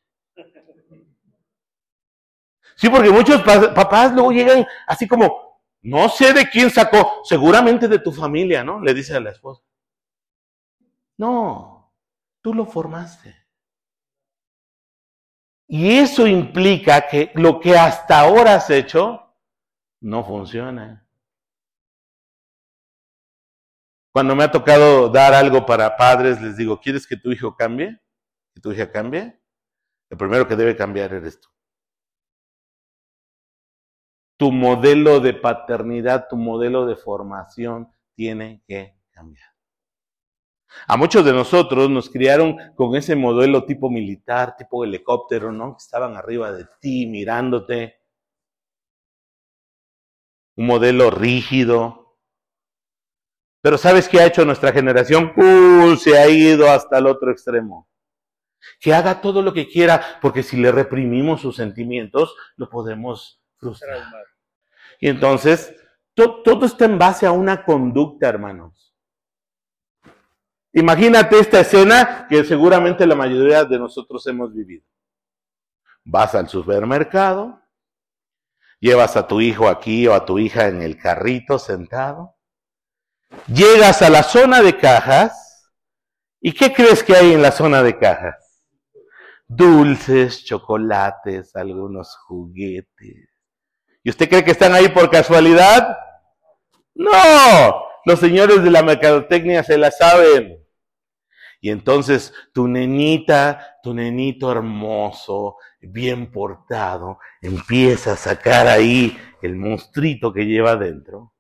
Sí, porque muchos papás luego llegan así como, no sé de quién sacó, seguramente de tu familia, ¿no? Le dice a la esposa. No, tú lo formaste. Y eso implica que lo que hasta ahora has hecho no funciona. Cuando me ha tocado dar algo para padres, les digo, ¿quieres que tu hijo cambie? ¿Que tu hija cambie? El primero que debe cambiar eres tú. Tu modelo de paternidad, tu modelo de formación tiene que cambiar. A muchos de nosotros nos criaron con ese modelo tipo militar, tipo helicóptero, ¿no? Que estaban arriba de ti mirándote. Un modelo rígido, pero ¿sabes qué ha hecho nuestra generación? ¡Uh! Se ha ido hasta el otro extremo. Que haga todo lo que quiera, porque si le reprimimos sus sentimientos, lo podemos frustrar. Y entonces, todo está en base a una conducta, hermanos. Imagínate esta escena que seguramente la mayoría de nosotros hemos vivido. Vas al supermercado, llevas a tu hijo aquí o a tu hija en el carrito sentado, Llegas a la zona de cajas y ¿qué crees que hay en la zona de cajas? Dulces, chocolates, algunos juguetes. ¿Y usted cree que están ahí por casualidad? No, los señores de la mercadotecnia se la saben. Y entonces tu nenita, tu nenito hermoso, bien portado, empieza a sacar ahí el monstruito que lleva adentro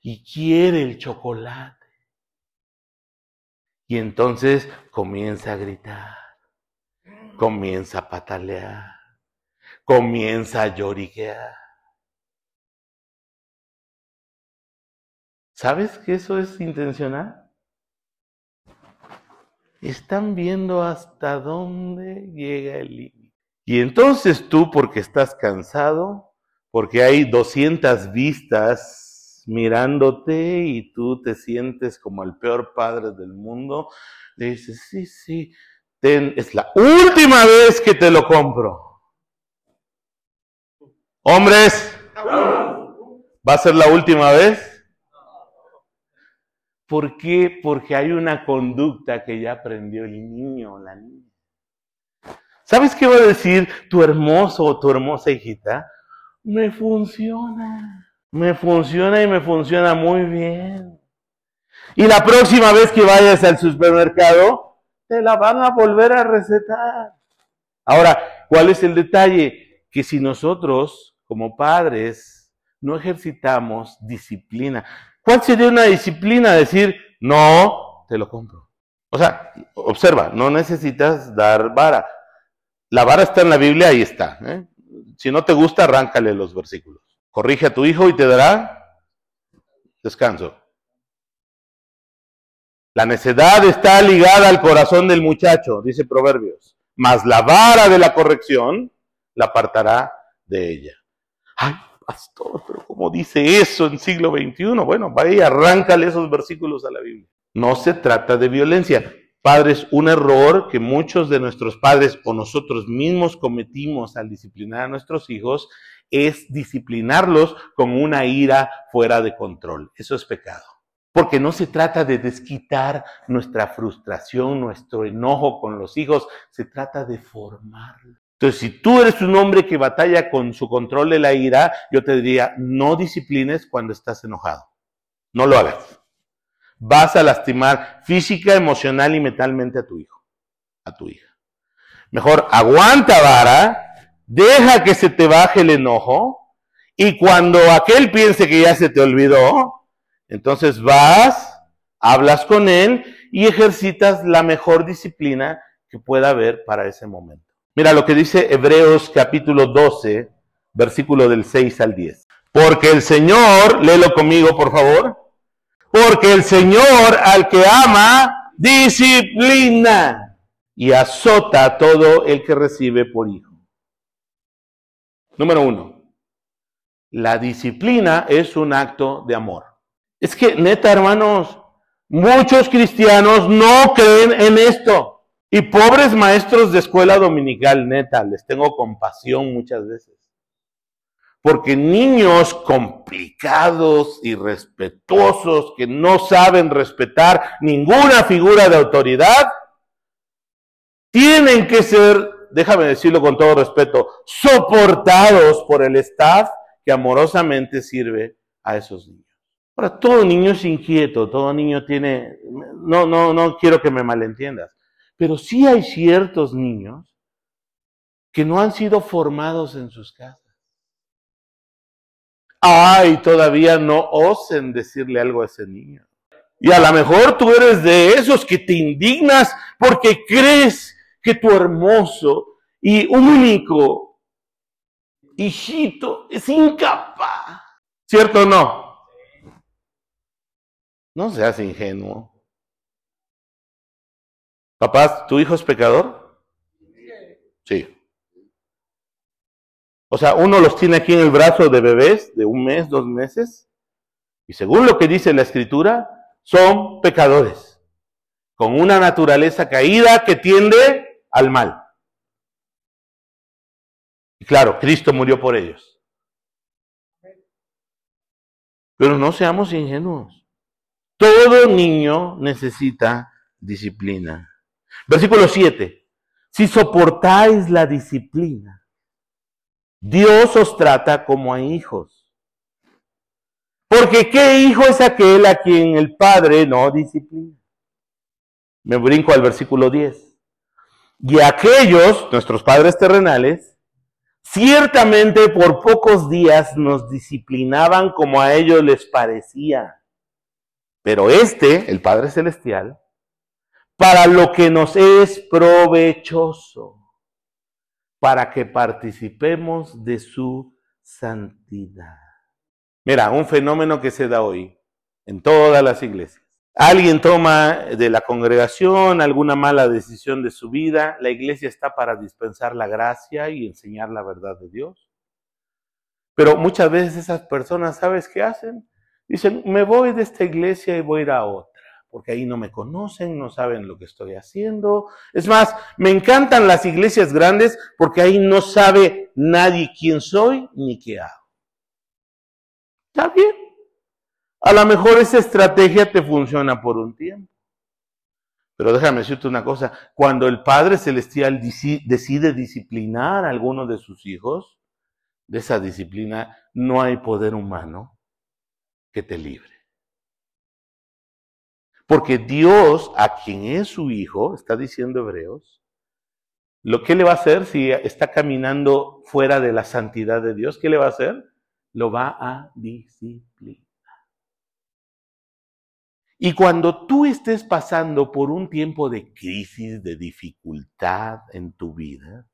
y quiere el chocolate. Y entonces comienza a gritar, comienza a patalear, comienza a lloriquear. ¿Sabes que eso es intencional? Están viendo hasta dónde llega el límite. Y entonces tú, porque estás cansado, porque hay 200 vistas mirándote y tú te sientes como el peor padre del mundo, le dices, sí, sí, es la última vez que te lo compro. Hombres, ¿va a ser la última vez? ¿Por qué? Porque hay una conducta que ya aprendió el niño o la niña. ¿Sabes qué va a decir tu hermoso o tu hermosa hijita? Me funciona. Me funciona y me funciona muy bien. Y la próxima vez que vayas al supermercado, te la van a volver a recetar. Ahora, ¿cuál es el detalle? Que si nosotros, como padres, no ejercitamos disciplina, ¿cuál sería una disciplina? Decir, no, te lo compro. O sea, observa, no necesitas dar vara. La vara está en la Biblia, ahí está. ¿eh? Si no te gusta, arráncale los versículos. Corrige a tu hijo y te dará descanso. La necedad está ligada al corazón del muchacho, dice Proverbios, mas la vara de la corrección la apartará de ella. Ay, pastor, pero ¿cómo dice eso en siglo XXI? Bueno, vaya, arráncale esos versículos a la Biblia. No se trata de violencia. Padres, un error que muchos de nuestros padres o nosotros mismos cometimos al disciplinar a nuestros hijos es disciplinarlos con una ira fuera de control. Eso es pecado. Porque no se trata de desquitar nuestra frustración, nuestro enojo con los hijos, se trata de formarlos. Entonces, si tú eres un hombre que batalla con su control de la ira, yo te diría, no disciplines cuando estás enojado. No lo hagas. Vas a lastimar física, emocional y mentalmente a tu hijo, a tu hija. Mejor aguanta vara, deja que se te baje el enojo y cuando aquel piense que ya se te olvidó, entonces vas, hablas con él y ejercitas la mejor disciplina que pueda haber para ese momento. Mira lo que dice Hebreos capítulo 12, versículo del 6 al 10. Porque el Señor, léelo conmigo por favor, porque el Señor al que ama, disciplina y azota a todo el que recibe por hijo. Número uno, la disciplina es un acto de amor. Es que, neta, hermanos, muchos cristianos no creen en esto. Y pobres maestros de escuela dominical, neta, les tengo compasión muchas veces. Porque niños complicados y respetuosos que no saben respetar ninguna figura de autoridad, tienen que ser, déjame decirlo con todo respeto, soportados por el staff que amorosamente sirve a esos niños. Ahora, todo niño es inquieto, todo niño tiene, no, no, no quiero que me malentiendas. Pero sí hay ciertos niños que no han sido formados en sus casas. Ay, todavía no osen decirle algo a ese niño. Y a lo mejor tú eres de esos que te indignas porque crees que tu hermoso y único hijito es incapaz. ¿Cierto o no? No seas ingenuo. Papás, ¿tu hijo es pecador? Sí. O sea, uno los tiene aquí en el brazo de bebés de un mes, dos meses, y según lo que dice la escritura, son pecadores, con una naturaleza caída que tiende al mal. Y claro, Cristo murió por ellos. Pero no seamos ingenuos. Todo niño necesita disciplina. Versículo 7. Si soportáis la disciplina, Dios os trata como a hijos. Porque ¿qué hijo es aquel a quien el Padre no disciplina? Me brinco al versículo 10. Y aquellos, nuestros padres terrenales, ciertamente por pocos días nos disciplinaban como a ellos les parecía. Pero este, el Padre Celestial, para lo que nos es provechoso, para que participemos de su santidad. Mira, un fenómeno que se da hoy en todas las iglesias. Alguien toma de la congregación alguna mala decisión de su vida, la iglesia está para dispensar la gracia y enseñar la verdad de Dios. Pero muchas veces esas personas, ¿sabes qué hacen? Dicen, me voy de esta iglesia y voy a ir a otra porque ahí no me conocen, no saben lo que estoy haciendo. Es más, me encantan las iglesias grandes porque ahí no sabe nadie quién soy ni qué hago. ¿Está bien? A lo mejor esa estrategia te funciona por un tiempo. Pero déjame decirte una cosa, cuando el Padre Celestial decide disciplinar a alguno de sus hijos, de esa disciplina no hay poder humano que te libre. Porque Dios, a quien es su hijo, está diciendo Hebreos, lo que le va a hacer si está caminando fuera de la santidad de Dios, ¿qué le va a hacer? Lo va a disciplinar. Y cuando tú estés pasando por un tiempo de crisis, de dificultad en tu vida,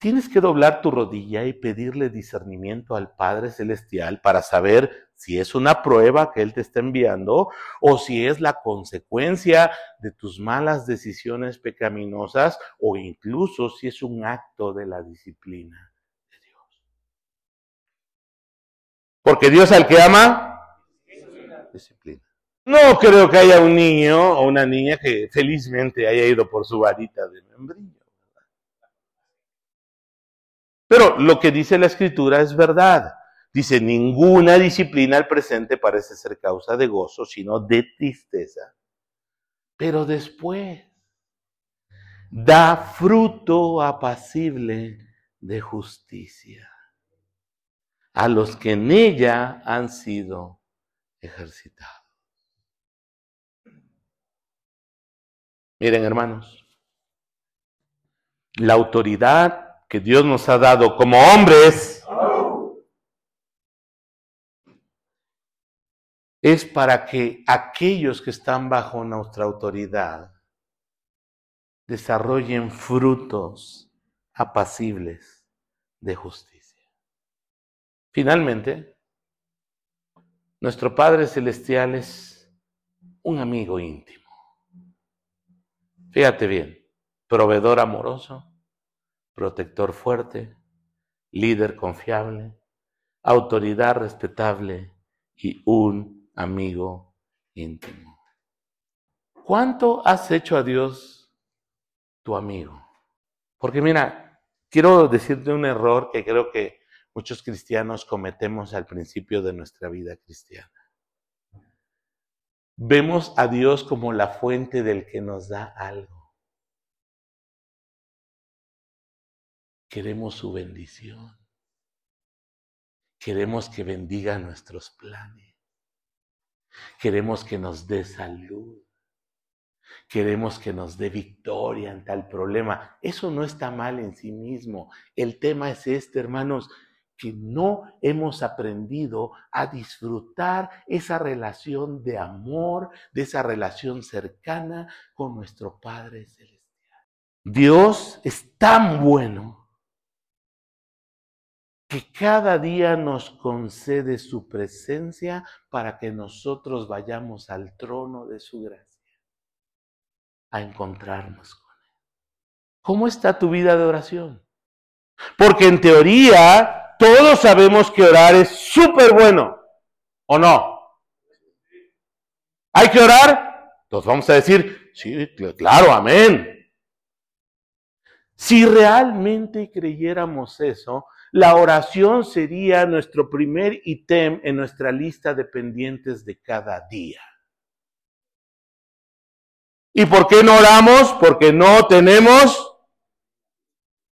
Tienes que doblar tu rodilla y pedirle discernimiento al Padre Celestial para saber si es una prueba que Él te está enviando o si es la consecuencia de tus malas decisiones pecaminosas o incluso si es un acto de la disciplina de Dios. Porque Dios al que ama, disciplina. No creo que haya un niño o una niña que felizmente haya ido por su varita de membrillo. Pero lo que dice la escritura es verdad. Dice, ninguna disciplina al presente parece ser causa de gozo, sino de tristeza. Pero después da fruto apacible de justicia a los que en ella han sido ejercitados. Miren, hermanos, la autoridad que Dios nos ha dado como hombres es para que aquellos que están bajo nuestra autoridad desarrollen frutos apacibles de justicia. Finalmente, nuestro Padre Celestial es un amigo íntimo. Fíjate bien, proveedor amoroso, protector fuerte, líder confiable, autoridad respetable y un amigo íntimo. ¿Cuánto has hecho a Dios tu amigo? Porque mira, quiero decirte un error que creo que muchos cristianos cometemos al principio de nuestra vida cristiana. Vemos a Dios como la fuente del que nos da algo. Queremos su bendición. Queremos que bendiga nuestros planes. Queremos que nos dé salud. Queremos que nos dé victoria en tal problema. Eso no está mal en sí mismo. El tema es este, hermanos, que no hemos aprendido a disfrutar esa relación de amor, de esa relación cercana con nuestro Padre Celestial. Dios es tan bueno que cada día nos concede su presencia para que nosotros vayamos al trono de su gracia, a encontrarnos con Él. ¿Cómo está tu vida de oración? Porque en teoría todos sabemos que orar es súper bueno, ¿o no? ¿Hay que orar? Entonces vamos a decir, sí, claro, amén. Si realmente creyéramos eso, la oración sería nuestro primer ítem en nuestra lista de pendientes de cada día. ¿Y por qué no oramos? Porque no tenemos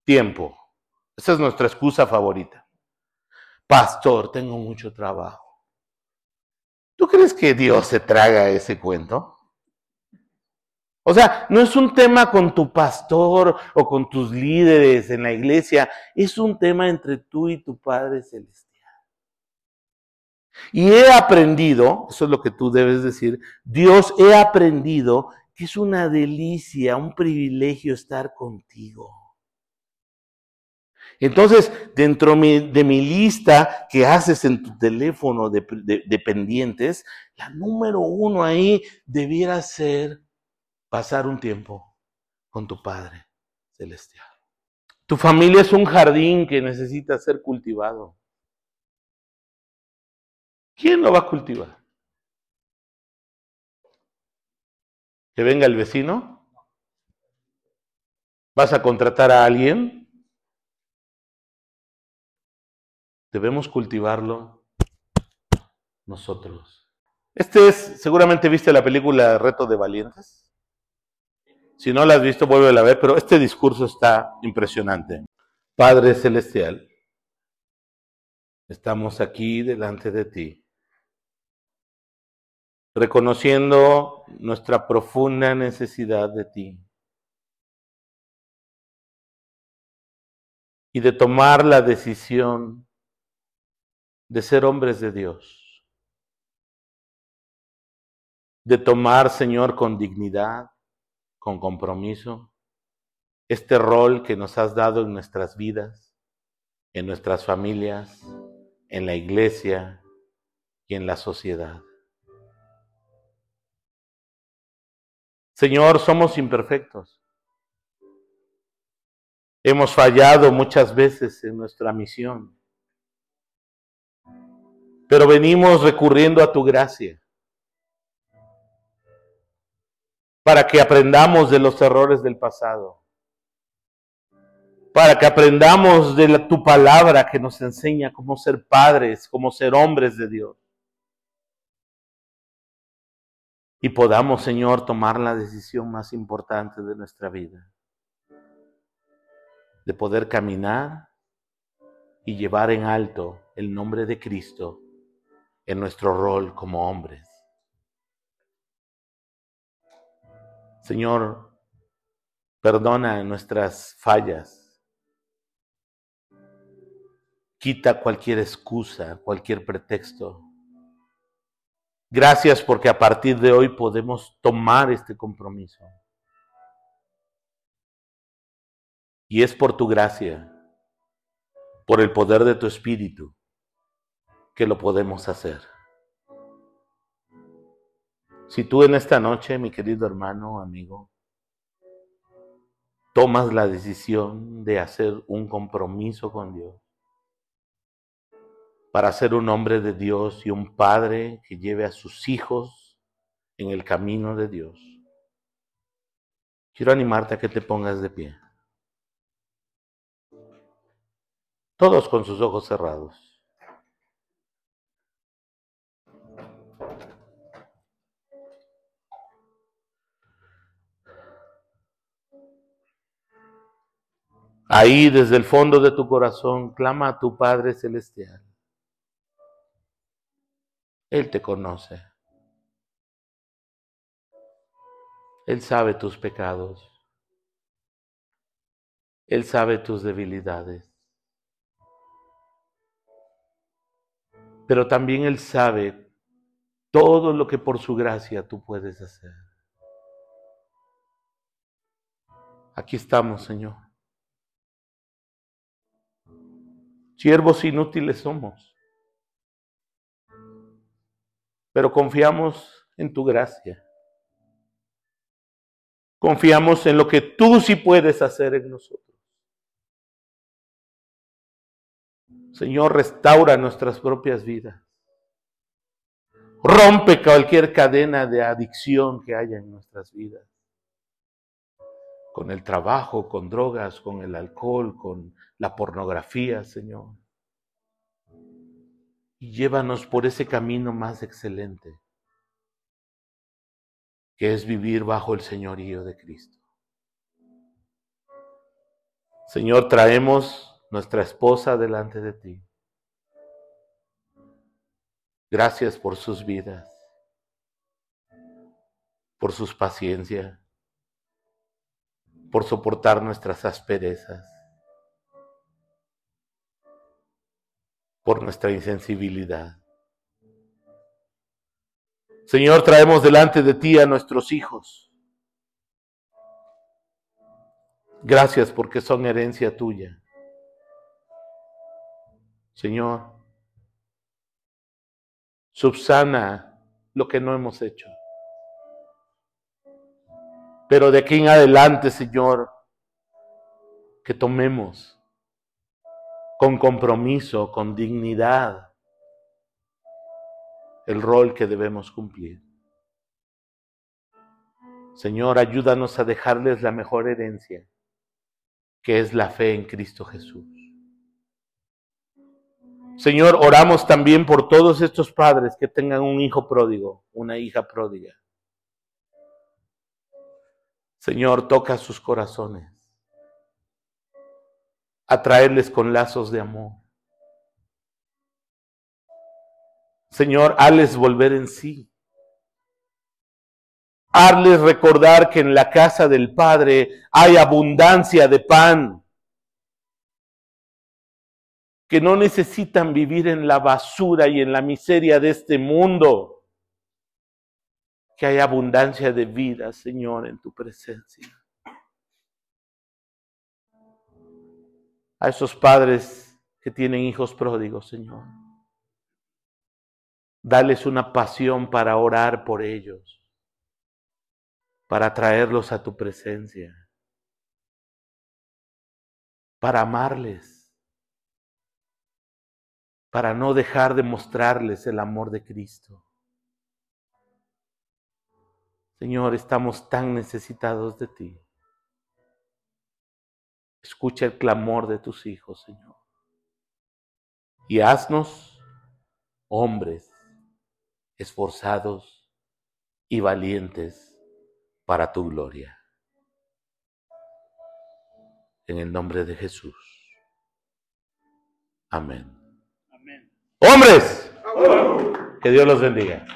tiempo. Esa es nuestra excusa favorita. Pastor, tengo mucho trabajo. ¿Tú crees que Dios se traga ese cuento? O sea, no es un tema con tu pastor o con tus líderes en la iglesia, es un tema entre tú y tu Padre Celestial. Y he aprendido, eso es lo que tú debes decir, Dios, he aprendido que es una delicia, un privilegio estar contigo. Entonces, dentro de mi lista que haces en tu teléfono de, pendientes, la número uno ahí debiera ser pasar un tiempo con tu Padre Celestial. Tu familia es un jardín que necesita ser cultivado. ¿Quién lo va a cultivar? ¿Que venga el vecino? ¿Vas a contratar a alguien? Debemos cultivarlo nosotros. Este es, seguramente viste la película Reto de Valientes. Si no la has visto, vuelve a ver, pero este discurso está impresionante. Padre Celestial, estamos aquí delante de ti, reconociendo nuestra profunda necesidad de ti y de tomar la decisión de ser hombres de Dios de tomar, Señor, con dignidad, con compromiso, este rol que nos has dado en nuestras vidas, en nuestras familias, en la iglesia y en la sociedad. Señor, somos imperfectos. Hemos fallado muchas veces en nuestra misión, pero venimos recurriendo a tu gracia para que aprendamos de los errores del pasado, para que aprendamos de tu palabra que nos enseña cómo ser padres, cómo ser hombres de Dios. y podamos, Señor, tomar la decisión más importante de nuestra vida, de poder caminar y llevar en alto el nombre de Cristo en nuestro rol como hombres. Señor, perdona nuestras fallas. Quita cualquier excusa, cualquier pretexto Gracias porque a partir de hoy podemos tomar este compromiso. Y es por tu gracia, por el poder de tu Espíritu, que lo podemos hacer. Si tú en esta noche, mi querido hermano, amigo, tomas la decisión de hacer un compromiso con Dios, para ser un hombre de Dios y un padre que lleve a sus hijos en el camino de Dios. Quiero animarte a que te pongas de pie. Todos con sus ojos cerrados. Ahí desde el fondo de tu corazón clama a tu Padre Celestial. Él te conoce. Él sabe tus pecados. Él sabe tus debilidades. Pero también Él sabe todo lo que por su gracia tú puedes hacer. Aquí estamos, Señor. Siervos inútiles somos pero confiamos en tu gracia. Confiamos en lo que tú sí puedes hacer en nosotros. Señor, restaura nuestras propias vidas. Rompe cualquier cadena de adicción que haya en nuestras vidas. Con el trabajo, con drogas, con el alcohol, con la pornografía, Señor y llévanos por ese camino más excelente, que es vivir bajo el señorío de Cristo. Señor, traemos nuestra esposa delante de ti. Gracias por sus vidas, por sus paciencias, por soportar nuestras asperezas. Por nuestra insensibilidad. Señor, traemos delante de ti a nuestros hijos. Gracias porque son herencia tuya. Señor, subsana lo que no hemos hecho. Pero de aquí en adelante, Señor, que tomemos con compromiso, con dignidad, el rol que debemos cumplir. Señor, ayúdanos a dejarles la mejor herencia, que es la fe en Cristo Jesús. Señor, oramos también por todos estos padres que tengan un hijo pródigo, una hija pródiga. Señor, toca sus corazones atraerles con lazos de amor. Señor, hazles volver en sí. Hazles recordar que en la casa del Padre hay abundancia de pan. Que no necesitan vivir en la basura y en la miseria de este mundo. que haya abundancia de vida, Señor, en tu presencia. A esos padres que tienen hijos pródigos, Señor. Dales una pasión para orar por ellos, para traerlos a tu presencia, para amarles, para no dejar de mostrarles el amor de Cristo. Señor, estamos tan necesitados de ti. Escucha el clamor de tus hijos, Señor. Y haznos hombres esforzados y valientes para tu gloria. En el nombre de Jesús. Amén. Amén. Hombres, que Dios los bendiga.